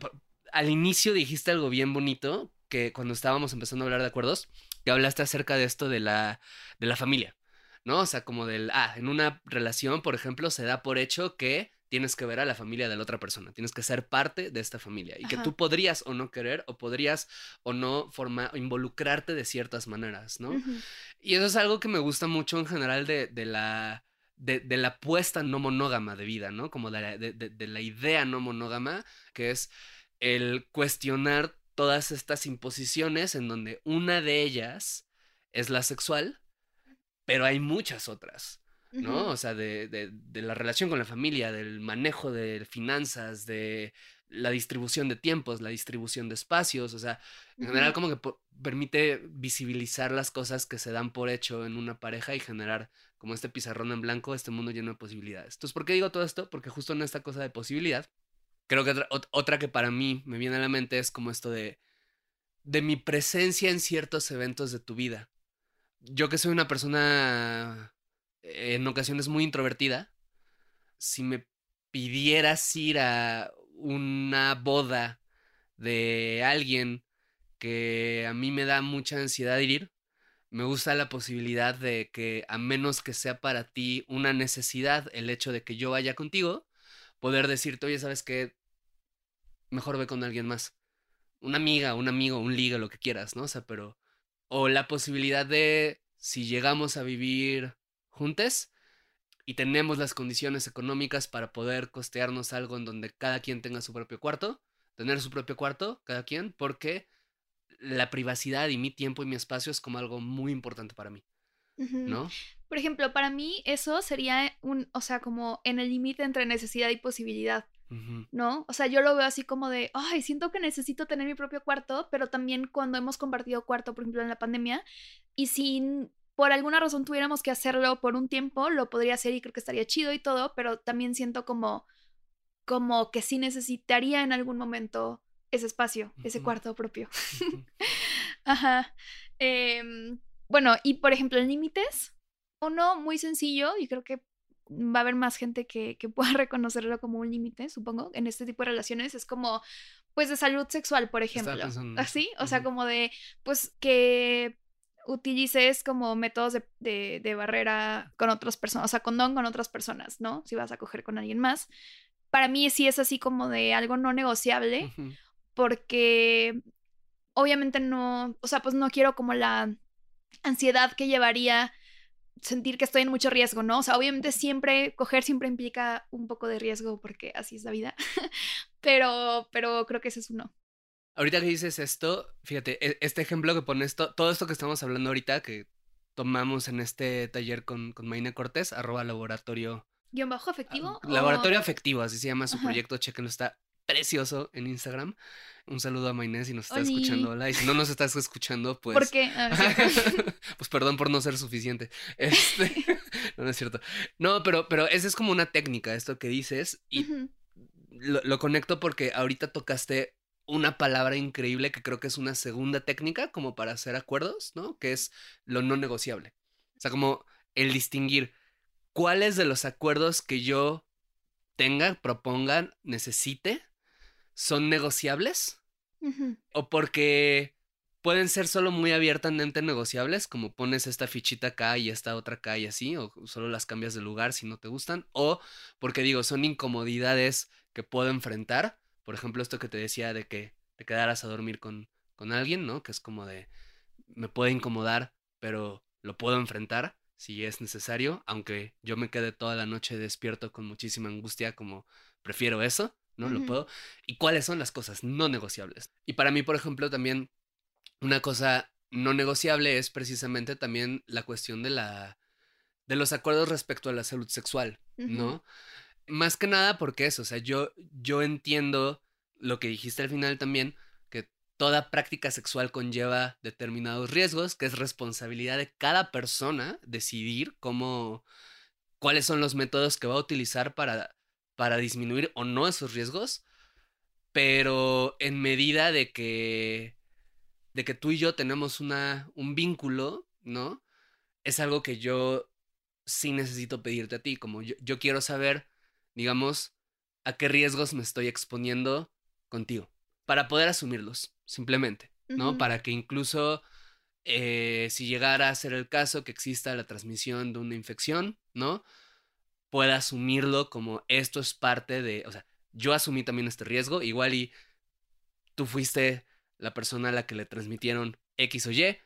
S1: al inicio dijiste algo bien bonito, que cuando estábamos empezando a hablar de acuerdos, que hablaste acerca de esto de la, de la familia, ¿no? O sea, como del, ah, en una relación, por ejemplo, se da por hecho que tienes que ver a la familia de la otra persona, tienes que ser parte de esta familia y que tú podrías o no querer o podrías o no formar, involucrarte de ciertas maneras, ¿no? Y eso es algo que me gusta mucho en general de, de la... De, de, la apuesta no monógama de vida, ¿no? Como de la, de, de la idea no monógama, que es el cuestionar todas estas imposiciones en donde una de ellas es la sexual, pero hay muchas otras. ¿no? O sea, de, de, de, la relación con la familia, del manejo de finanzas, de la distribución de tiempos, la distribución de espacios, o sea, en general como que permite visibilizar las cosas que se dan por hecho en una pareja y generar como este pizarrón en blanco, este mundo lleno de posibilidades. Entonces, ¿por qué digo todo esto? Porque justo en esta cosa de posibilidad, creo que otra, otra que para mí me viene a la mente es como esto de, de mi presencia en ciertos eventos de tu vida. Yo que soy una persona en ocasiones muy introvertida, si me pidieras ir a una boda de alguien que a mí me da mucha ansiedad ir, me gusta la posibilidad de que a menos que sea para ti una necesidad el hecho de que yo vaya contigo, poder decirte, oye, ¿sabes qué? Mejor ve con alguien más. Una amiga, un amigo, un liga, lo que quieras, ¿no? O sea, pero... O la posibilidad de, si llegamos a vivir juntes y tenemos las condiciones económicas para poder costearnos algo en donde cada quien tenga su propio cuarto, tener su propio cuarto, cada quien, porque la privacidad y mi tiempo y mi espacio es como algo muy importante para mí. ¿No?
S2: Por ejemplo, para mí eso sería un, o sea, como en el límite entre necesidad y posibilidad. ¿No? O sea, yo lo veo así como de, ay, siento que necesito tener mi propio cuarto, pero también cuando hemos compartido cuarto, por ejemplo, en la pandemia, y sin por alguna razón tuviéramos que hacerlo por un tiempo, lo podría hacer y creo que estaría chido y todo, pero también siento como, como que sí necesitaría en algún momento ese espacio, ese cuarto propio. [LAUGHS] Ajá. Em, bueno, y por ejemplo, en límites, uno muy sencillo, y creo que va a haber más gente que, que [LAUGHS] pueda reconocerlo como un límite, supongo, en este tipo de relaciones, es como, pues, de salud sexual, por ejemplo. Así, o sea, como de, pues, que utilices como métodos de, de, barrera con otras personas, o sea, condón con otras personas, ¿no? Si vas a coger con alguien más. Para mí sí es así como de algo no negociable, porque obviamente no, o sea, pues no quiero como la ansiedad que llevaría sentir que estoy en mucho riesgo, ¿no? O sea, obviamente siempre, coger siempre implica un poco de riesgo porque así es la vida, [LAUGHS] pero, pero creo que ese es uno.
S1: Ahorita que dices esto, fíjate, e, este ejemplo que pones, todo esto que estamos hablando ahorita, que tomamos en este taller con, con Cortés, arroba laboratorio.
S2: ¿Guión bajo afectivo?
S1: Laboratorio afectivo, así se llama su proyecto, chequenlo, está precioso en Instagram. Un saludo a Maynés si nos está escuchando. Hola. Y si no nos estás escuchando, pues.
S2: ¿Por qué? Ah, [LAUGHS] [LAUGHS]
S1: pues perdón por no ser suficiente. [LAUGHS] Este... no, no es cierto. No, pero, pero esa es como una técnica, esto que dices. Y lo, lo, conecto porque ahorita tocaste una palabra increíble que creo que es una segunda técnica como para hacer acuerdos, ¿no? Que es lo no negociable. O sea, como el distinguir cuáles de los acuerdos que yo tenga, proponga, necesite, son negociables. O porque pueden ser solo muy abiertamente negociables, como pones esta fichita acá y esta otra acá y así, o solo las cambias de lugar si no te gustan, o porque digo, son incomodidades que puedo enfrentar por ejemplo, esto que te decía de que te quedaras a dormir con, con alguien, ¿no? Que es como de, me puede incomodar, pero lo puedo enfrentar si es necesario, aunque yo me quede toda la noche despierto con muchísima angustia, como prefiero eso, ¿no? Lo puedo. ¿Y cuáles son las cosas no negociables? Y para mí, por ejemplo, también una cosa no negociable es precisamente también la cuestión de la de los acuerdos respecto a la salud sexual, ¿no? Más que nada porque eso, o sea, yo, yo entiendo lo que dijiste al final también, que toda práctica sexual conlleva determinados riesgos, que es responsabilidad de cada persona decidir cómo, cuáles son los métodos que va a utilizar para para disminuir o no esos riesgos, pero en medida de que de que tú y yo tenemos una un vínculo, ¿no? Es algo que yo sí necesito pedirte a ti, como yo, yo quiero saber, digamos, a qué riesgos me estoy exponiendo contigo, para poder asumirlos, simplemente, ¿no? Para que incluso eh, si llegara a ser el caso que exista la transmisión de una infección, ¿no? Pueda asumirlo como esto es parte de, o sea, yo asumí también este riesgo, igual y tú fuiste la persona a la que le transmitieron X o Y,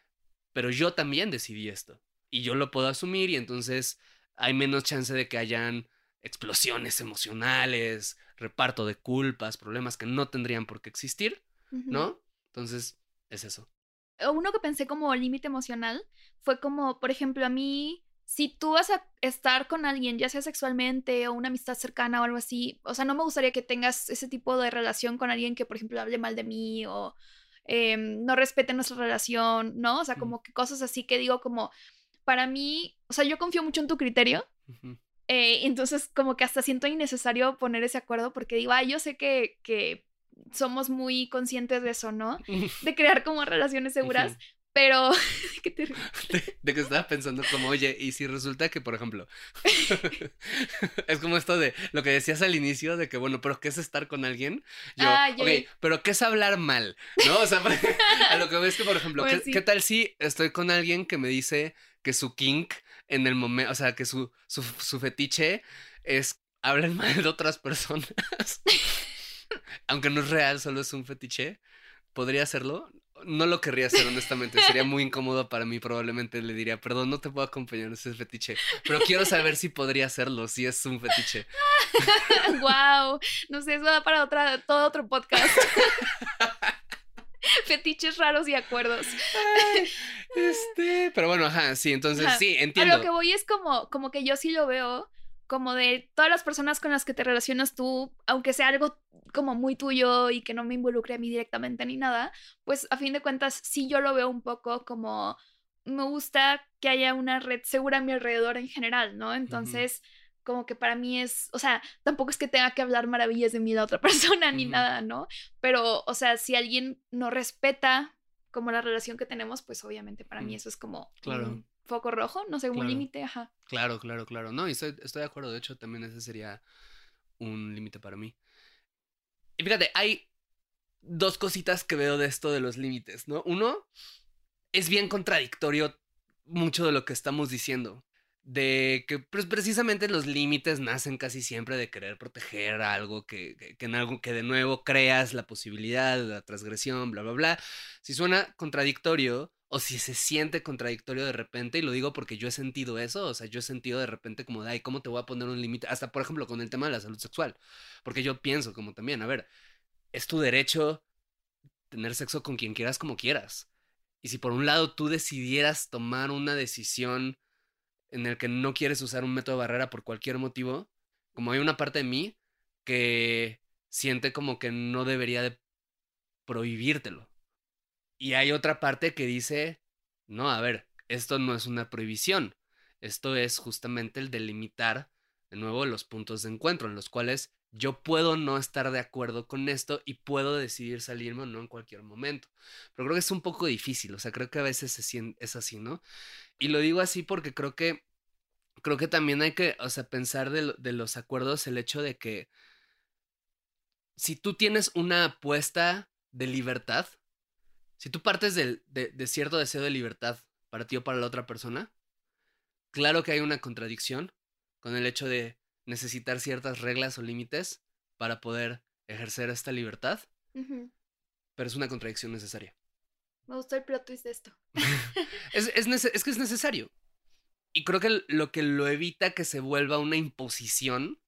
S1: pero yo también decidí esto. Y yo lo puedo asumir y entonces hay menos chance de que hayan explosiones emocionales, reparto de culpas, problemas que no tendrían por qué existir. ¿no? Entonces, es eso.
S2: uno que pensé como límite emocional fue como, por ejemplo, a mí, si tú vas a estar con alguien, ya sea sexualmente o una amistad cercana o algo así, o sea, no me gustaría que tengas ese tipo de relación con alguien que, por ejemplo, hable mal de mí o em, no respete nuestra relación, ¿no? O sea,
S1: Mm.
S2: como que cosas así que digo como, para mí, o sea, yo confío mucho en tu criterio. Eh, entonces, como que hasta siento innecesario poner ese acuerdo porque digo, ah, yo sé que, que somos muy conscientes de eso, ¿no? [LAUGHS] De crear como relaciones seguras. Pero... [LAUGHS] ¿Qué te ríes?
S1: de, de que estaba pensando como, oye, y si resulta que, por ejemplo, [LAUGHS] es como esto de lo que decías al inicio, de que, bueno, pero ¿qué es estar con alguien? Yo,
S2: Ah,
S1: ok,
S2: ya.
S1: pero ¿qué es hablar mal? ¿No? O sea, [LAUGHS] a lo que ves que, por ejemplo,
S2: Pues
S1: ¿qué,
S2: sí.
S1: qué tal si estoy con alguien que me dice que su kink en el momento, o sea, que su, su, su fetiche es hablar mal de otras personas? Aunque no es real, solo es un fetiche. ¿Podría hacerlo? No lo querría hacer, honestamente. Sería muy incómodo para mí. Probablemente le diría, perdón, no te puedo acompañar ese fetiche. Pero quiero saber si podría hacerlo, si es un fetiche. [LAUGHS]
S2: wow, no sé, eso da para otra, todo otro podcast. [LAUGHS] Fetiches raros y acuerdos. [LAUGHS]
S1: Este, pero bueno, ajá, sí, entonces
S2: Ajá.
S1: sí,
S2: A
S1: entiendo.
S2: lo que voy es como, como que yo sí lo veo como de todas las personas con las que te relacionas tú, aunque sea algo como muy tuyo y que no me involucre a mí directamente ni nada, pues a fin de cuentas sí yo lo veo un poco como me gusta que haya una red segura a mi alrededor en general, ¿no? Entonces, como que para mí es, o sea, tampoco es que tenga que hablar maravillas de mí la otra [LAUGHS] persona ni nada, ¿no? Pero, o sea, si alguien no respeta como la relación que tenemos, pues obviamente para mí
S1: Mm.
S2: eso es como
S1: Claro.
S2: Un foco rojo, no sé, un
S1: Claro.
S2: límite, ajá.
S1: Claro, claro, claro. No, y estoy, estoy de acuerdo. De hecho, también ese sería un límite para mí. Y fíjate, hay dos cositas que veo de esto de los límites, ¿no? Uno, es bien contradictorio mucho de lo que estamos diciendo. De que pues, precisamente los límites nacen casi siempre de querer proteger algo que, que, que en algo que de nuevo creas la posibilidad de la transgresión, bla, bla, bla. Si suena contradictorio o si se siente contradictorio de repente, y lo digo porque yo he sentido eso, o sea, yo he sentido de repente como ay, ¿cómo te voy a poner un límite? Hasta, por ejemplo, con el tema de la salud sexual, porque yo pienso como también, a ver, es tu derecho tener sexo con quien quieras como quieras. Y si por un lado tú decidieras tomar una decisión en el que no quieres usar un método de barrera por cualquier motivo, como hay una parte de mí que siente como que no debería de prohibírtelo. Y hay otra parte que dice, no, a ver, esto no es una prohibición, esto es justamente el delimitar de nuevo los puntos de encuentro en los cuales yo puedo no estar de acuerdo con esto y puedo decidir salirme o no en cualquier momento. Pero creo que es un poco difícil, o sea, creo que a veces es así, ¿no? Y lo digo así porque creo que creo que también hay que, o sea, pensar de los acuerdos el hecho de que si tú tienes una apuesta de libertad, si tú partes del- de, de cierto deseo de libertad para ti o para la otra persona, claro que hay una contradicción con el hecho de necesitar ciertas reglas o límites para poder ejercer esta libertad, pero es una contradicción necesaria.
S2: Me gustó el plot twist de esto. [LAUGHS]
S1: Es, es, nece- es que es necesario. Y creo que lo que lo evita que se vuelva una imposición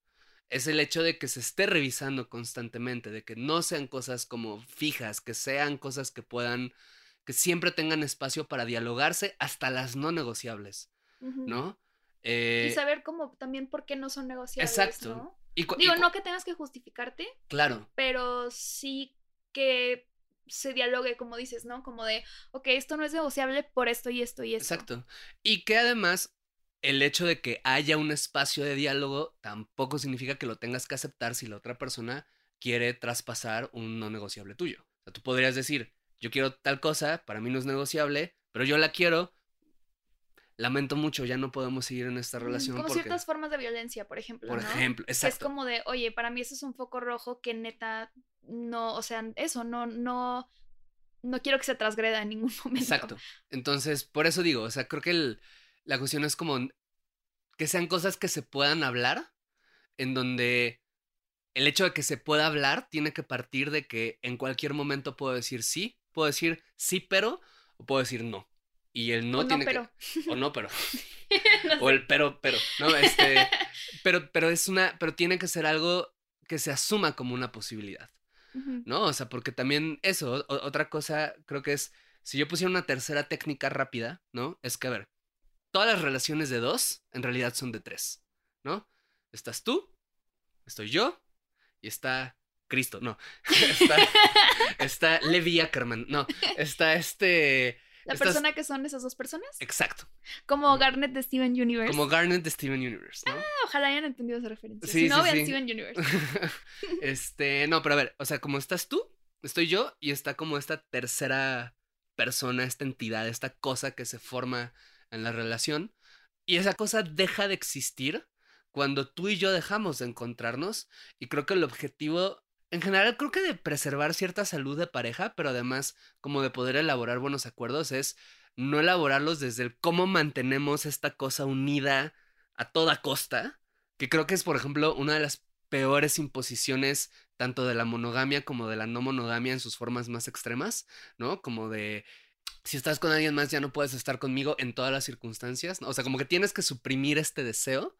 S1: es el hecho de que se esté revisando constantemente, de que no sean cosas como fijas, que sean cosas que puedan, que siempre tengan espacio para dialogarse hasta las no negociables. ¿no?
S2: Y
S1: Eh,
S2: saber como también por qué no son negociables,
S1: Exacto.
S2: ¿no?
S1: y cu- y
S2: Digo, no que tengas que justificarte,
S1: Claro,
S2: pero sí que se dialogue, como dices, ¿no? Como de, ok, esto no es negociable por esto y esto y esto.
S1: exacto. Y que además el hecho de que haya un espacio de diálogo tampoco significa que lo tengas que aceptar si la otra persona quiere traspasar un no negociable tuyo. O sea, tú podrías decir, yo quiero tal cosa, para mí no es negociable, pero yo la quiero. Lamento mucho, ya no podemos seguir en esta
S2: Mm,
S1: relación.
S2: Como
S1: porque,
S2: ciertas formas de violencia, por ejemplo.
S1: por
S2: ¿no?
S1: ejemplo, exacto.
S2: Es como de, oye, para mí eso es un foco rojo que neta no, o sea, eso, no, no, no quiero que se transgreda en ningún [LAUGHS] momento.
S1: Exacto. Entonces, por eso digo, o sea, creo que el- la cuestión es como que sean cosas que se puedan hablar, en donde el hecho de que se pueda hablar tiene que partir de que en cualquier momento puedo decir sí, puedo decir sí, pero, o puedo decir no. Y el no
S2: O no,
S1: tiene
S2: pero.
S1: que. O no, pero. [LAUGHS]
S2: No
S1: O el pero, pero. No, este. [LAUGHS] Pero, pero es una. Pero tiene que ser algo que se asuma como una posibilidad. ¿no? O sea, porque también eso, o- otra cosa creo que es, si yo pusiera una tercera técnica rápida, ¿no? Es que, a ver, todas las relaciones de dos en realidad son de tres, ¿no? Estás tú, estoy yo y está Cristo, no. [LAUGHS] Está, [LAUGHS] está Levi Ackerman, no. Está este...
S2: La persona que son esas dos personas.
S1: Exacto.
S2: Como Garnet de Steven Universe.
S1: Como Garnet de Steven Universe, ¿no?
S2: Ah, Ojalá hayan entendido esa referencia.
S1: Sí,
S2: si no,
S1: sí,
S2: vean
S1: sí.
S2: Steven Universe. [LAUGHS]
S1: este, no, pero a ver, o sea, como estás tú, estoy yo y está como esta tercera persona, esta entidad, esta cosa que se forma en la relación. Y esa cosa deja de existir cuando tú y yo dejamos de encontrarnos. Y creo que el objetivo, en general, creo que de preservar cierta salud de pareja, pero además como de poder elaborar buenos acuerdos, es no elaborarlos desde el cómo mantenemos esta cosa unida a toda costa, que creo que es, por ejemplo, una de las peores imposiciones tanto de la monogamia como de la no monogamia en sus formas más extremas, ¿no? Como de si estás con alguien más ya no puedes estar conmigo en todas las circunstancias, ¿no? o sea, como que tienes que suprimir este deseo.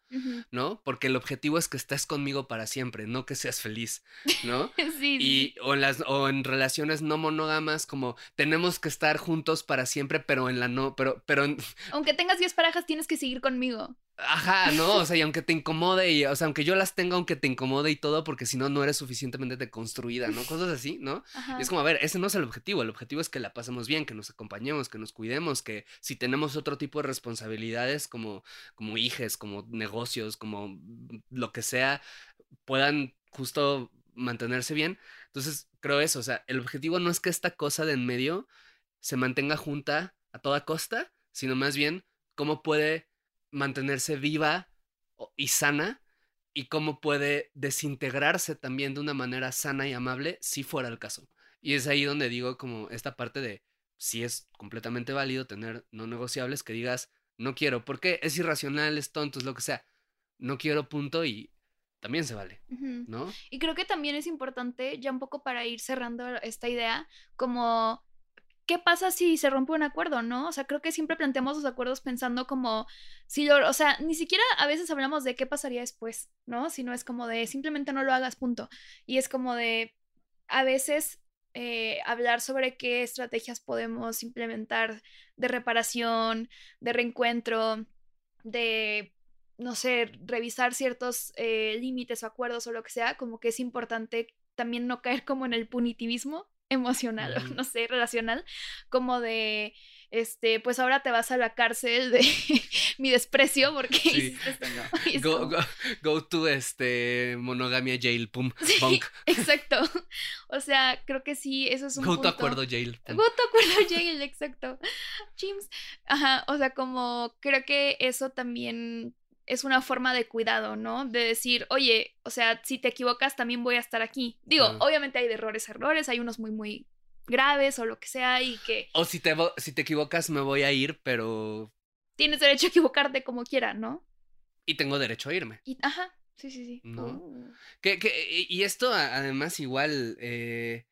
S1: ¿no? Porque el objetivo es que estés conmigo para siempre, no que seas feliz, ¿no? [LAUGHS]
S2: Sí, sí.
S1: Y o en las o en relaciones no monógamas como tenemos que estar juntos para siempre, pero en la no, pero pero en-
S2: Aunque tengas 10 parejas, tienes que seguir conmigo.
S1: Ajá, no, o sea, y aunque te incomode, y, o sea, aunque yo las tenga, aunque te incomode y todo, porque si no, no eres suficientemente deconstruida, ¿no? Cosas así, ¿no?
S2: Ajá.
S1: Y es como, a ver, ese no es el objetivo, el objetivo es que la pasemos bien, que nos acompañemos, que nos cuidemos, que si tenemos otro tipo de responsabilidades como, como hijes, como negocios, como lo que sea, puedan justo mantenerse bien. Entonces, creo eso, o sea, el objetivo no es que esta cosa de en medio se mantenga junta a toda costa, sino más bien cómo puede mantenerse viva y sana y cómo puede desintegrarse también de una manera sana y amable si fuera el caso. Y es ahí donde digo como esta parte de si es completamente válido tener no negociables que digas no quiero, porque es irracional, es tonto, es lo que sea. No quiero punto y también se vale. ¿no?
S2: Y creo que también es importante, ya un poco para ir cerrando esta idea, como, ¿qué pasa si se rompe un acuerdo, no? O sea, creo que siempre planteamos los acuerdos pensando como, si lo, o sea, ni siquiera a veces hablamos de qué pasaría después, ¿no? Sino es como de, simplemente no lo hagas, punto. Y es como de, a veces eh, hablar sobre qué estrategias podemos implementar de reparación, de reencuentro, de, no sé, revisar ciertos eh, límites o acuerdos o lo que sea, como que es importante también no caer como en el punitivismo emocional, [LAUGHS] o no sé, relacional, como de, este, pues ahora te vas a la cárcel de [LAUGHS] mi desprecio porque [LAUGHS]
S1: Sí. Go,
S2: como-
S1: go, go to este monogamia jail, pum,
S2: Sí,
S1: bunk.
S2: exacto. O sea, creo que sí, eso es un
S1: Go to
S2: punto.
S1: acuerdo jail. pum.
S2: Go to acuerdo Jail, exacto. James. Ajá, o sea, como creo que eso también es una forma de cuidado, ¿no? De decir, oye, o sea, si te equivocas, también voy a estar aquí. Digo, obviamente hay de errores, errores, hay unos muy, muy graves o lo que sea, y que
S1: O si te, si te equivocas me voy a ir, pero...
S2: tienes derecho a equivocarte como quiera, ¿no?
S1: Y tengo derecho a irme.
S2: Y, ajá, sí, sí, sí.
S1: No.
S2: Uh.
S1: Que, que- y esto además igual, eh,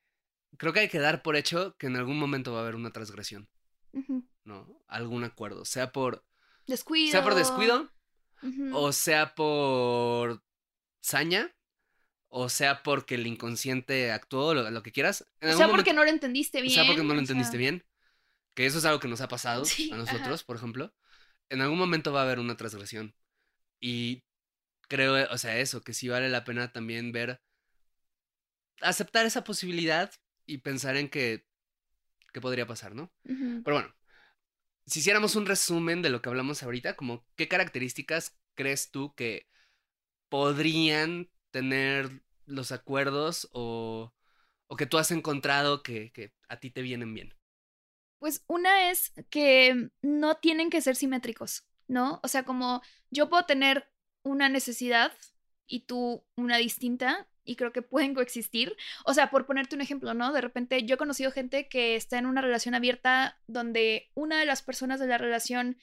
S1: creo que hay que dar por hecho que en algún momento va a haber una transgresión. ¿no? Algún acuerdo, sea por,
S2: Descuido.
S1: sea por descuido, O sea por saña, o sea porque el inconsciente actuó, lo, lo que quieras. En
S2: O sea, porque
S1: momento-
S2: no lo entendiste bien.
S1: O sea, porque no lo entendiste
S2: sea,
S1: bien. Que eso es algo que nos ha pasado
S2: Sí,
S1: a
S2: ajá.
S1: nosotros, por ejemplo. En algún momento va a haber una transgresión. Y creo, o sea, eso, que sí vale la pena también ver, aceptar esa posibilidad y pensar en que, qué podría pasar, ¿no? Pero bueno, si hiciéramos un resumen de lo que hablamos ahorita, como qué características crees tú que podrían tener los acuerdos o, o que tú has encontrado que, que a ti te vienen bien?
S2: Pues una es que no tienen que ser simétricos, ¿no? O sea, como yo puedo tener una necesidad y tú una distinta y creo que pueden coexistir. O sea, por ponerte un ejemplo, ¿no? De repente yo he conocido gente que está en una relación abierta donde una de las personas de la relación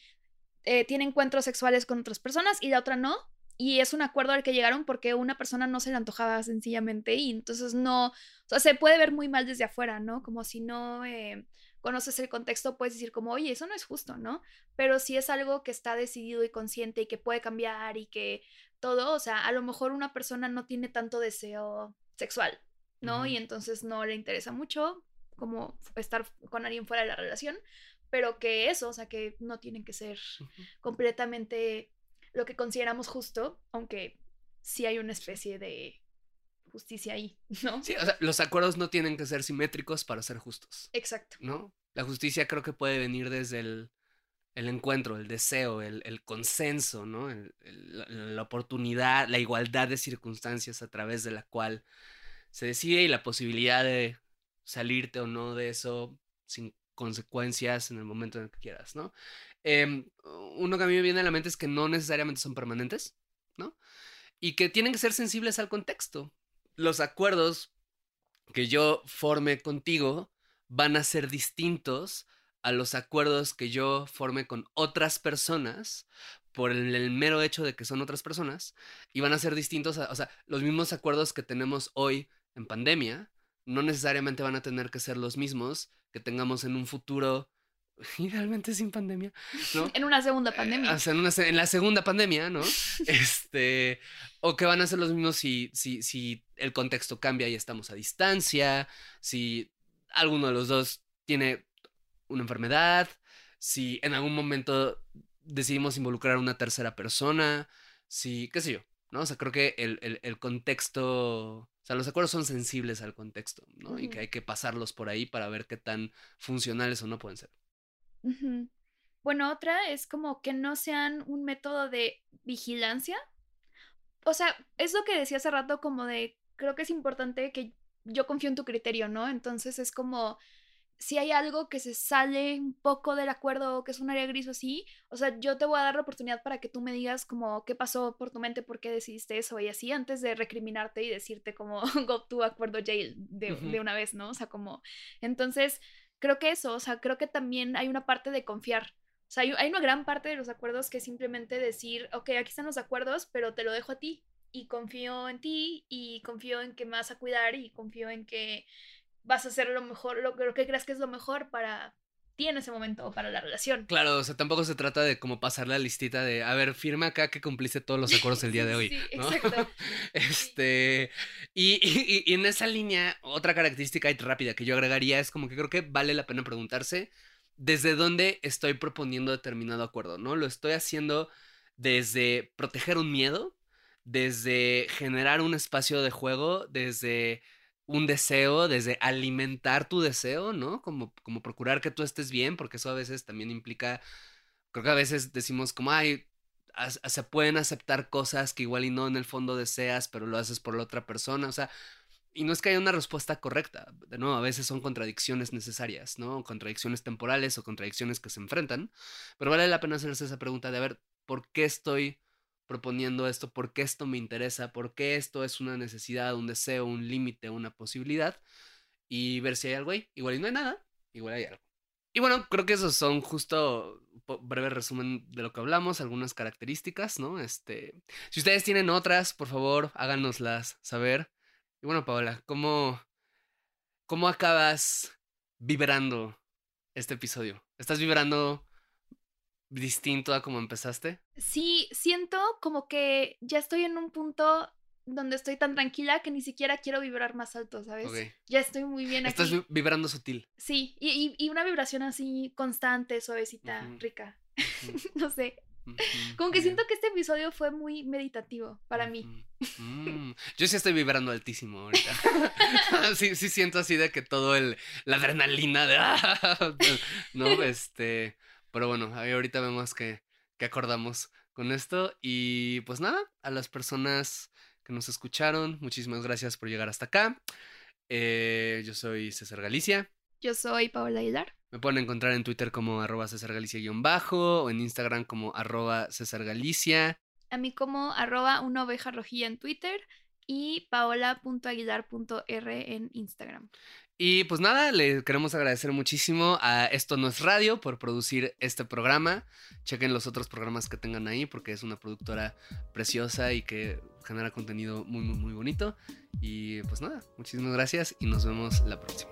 S2: eh, tiene encuentros sexuales con otras personas y la otra no. Y es un acuerdo al que llegaron porque una persona no se le antojaba sencillamente y entonces no, o sea, se puede ver muy mal desde afuera, ¿no? Como si no eh, conoces el contexto, puedes decir como, oye, eso no es justo, ¿no? Pero si es algo que está decidido y consciente y que puede cambiar y que todo, o sea, a lo mejor una persona no tiene tanto deseo sexual, ¿no? Y entonces no le interesa mucho como estar con alguien fuera de la relación, pero que eso, o sea, que no tienen que ser completamente lo que consideramos justo, aunque sí hay una especie de justicia ahí, [LAUGHS] ¿no?
S1: Sí, o sea, los acuerdos no tienen que ser simétricos para ser justos.
S2: Exacto.
S1: ¿No? La justicia creo que puede venir desde el, el encuentro, el deseo, el, consenso, ¿no? La, oportunidad, la igualdad de circunstancias a través de la cual se decide y la posibilidad de salirte o no de eso sin consecuencias en el momento en el que quieras, ¿no? Eh, uno que a mí me viene a la mente es que no necesariamente son permanentes, ¿no? Y que tienen que ser sensibles al contexto. Los acuerdos que yo forme contigo van a ser distintos a los acuerdos que yo forme con otras personas por el, el, mero hecho de que son otras personas y van a ser distintos, a, o sea, los mismos acuerdos que tenemos hoy en pandemia no necesariamente van a tener que ser los mismos que tengamos en un futuro [LAUGHS] idealmente sin pandemia, ¿no?
S2: en una segunda pandemia.
S1: Eh, o sea, en, una, en, la segunda pandemia, ¿no? [LAUGHS] este, o que van a ser los mismos si, si, si el contexto cambia y estamos a distancia, si alguno de los dos tiene una enfermedad, si en algún momento decidimos involucrar a una tercera persona, si, qué sé yo, ¿no? O sea, creo que el, el, el contexto, o sea, los acuerdos son sensibles al contexto, ¿no? Uh -huh. Y que hay que pasarlos por ahí para ver qué tan funcionales o no pueden ser.
S2: Uh -huh. Bueno, otra es como que no sean un método de vigilancia. O sea, es lo que decía hace rato como de, creo que es importante que yo confío en tu criterio, ¿no? Entonces es como, si hay algo que se sale un poco del acuerdo o que es un área gris o así, o sea, yo te voy a dar la oportunidad para que tú me digas como qué pasó por tu mente, por qué decidiste eso y así antes de recriminarte y decirte como [LAUGHS] go to acuerdo jail de, uh -huh. de una vez, ¿no? O sea, como, entonces, creo que eso, o sea, creo que también hay una parte de confiar. O sea, hay, hay una gran parte de los acuerdos que es simplemente decir, ok, aquí están los acuerdos, pero te lo dejo a ti y confío en ti y confío en que me vas a cuidar y confío en que vas a hacer lo mejor, lo, lo que creas que es lo mejor para ti en ese momento o para la relación.
S1: Claro, o sea, tampoco se trata de como pasar la listita de, a ver, firma acá que cumpliste todos los acuerdos el día de [LAUGHS] hoy.
S2: sí,
S1: ¿no?
S2: exacto. [LAUGHS]
S1: este, y, y, y, en esa línea, otra característica rápida que yo agregaría es como que creo que vale la pena preguntarse desde dónde estoy proponiendo determinado acuerdo, ¿no? Lo estoy haciendo desde proteger un miedo, desde generar un espacio de juego, desde un deseo, desde alimentar tu deseo, ¿no? Como, como procurar que tú estés bien, porque eso a veces también implica, creo que a veces decimos como, ay, se pueden aceptar cosas que igual y no en el fondo deseas, pero lo haces por la otra persona, o sea, y no es que haya una respuesta correcta, de nuevo, a veces son contradicciones necesarias, ¿no? Contradicciones temporales o contradicciones que se enfrentan, pero vale la pena hacerse esa pregunta de a ver, ¿por qué estoy proponiendo esto, por qué esto me interesa, por qué esto es una necesidad, un deseo, un límite, una posibilidad, y ver si hay algo ahí. Igual y no hay nada, igual hay algo. Y bueno, creo que esos son justo breve resumen de lo que hablamos, algunas características, ¿no? Este, si ustedes tienen otras, por favor, háganoslas saber. Y bueno, Paola, ¿cómo, cómo acabas vibrando este episodio? ¿Estás vibrando distinto a como empezaste?
S2: Sí, siento como que ya estoy en un punto donde estoy tan tranquila que ni siquiera quiero vibrar más alto, ¿sabes? Okay. Ya estoy muy bien
S1: Estás
S2: aquí.
S1: vibrando sutil.
S2: Sí, y, y, y, una vibración así constante, suavecita, uh -huh. rica. Uh [LAUGHS] -huh. no sé. Uh -huh. Como que siento que este episodio fue muy meditativo para mí.
S1: Mm. Yo sí estoy vibrando altísimo ahorita. [LAUGHS] sí, sí siento así de que todo el la adrenalina de [LAUGHS] no, este Pero bueno, ahí ahorita vemos que, que acordamos con esto. Y pues nada, a las personas que nos escucharon, muchísimas gracias por llegar hasta acá. Eh, yo soy César Galicia.
S2: Yo soy Paola Aguilar.
S1: Me pueden encontrar en Twitter como arroba César Galicia-bajo o en Instagram como arroba César Galicia.
S2: A mí como arroba una oveja rojilla en Twitter y paola.aguilar.r en Instagram.
S1: Y pues nada, le queremos agradecer muchísimo a Esto No es Radio por producir este programa. Chequen los otros programas que tengan ahí porque es una productora preciosa y que genera contenido muy, muy, muy bonito. Y pues nada, muchísimas gracias y nos vemos la próxima.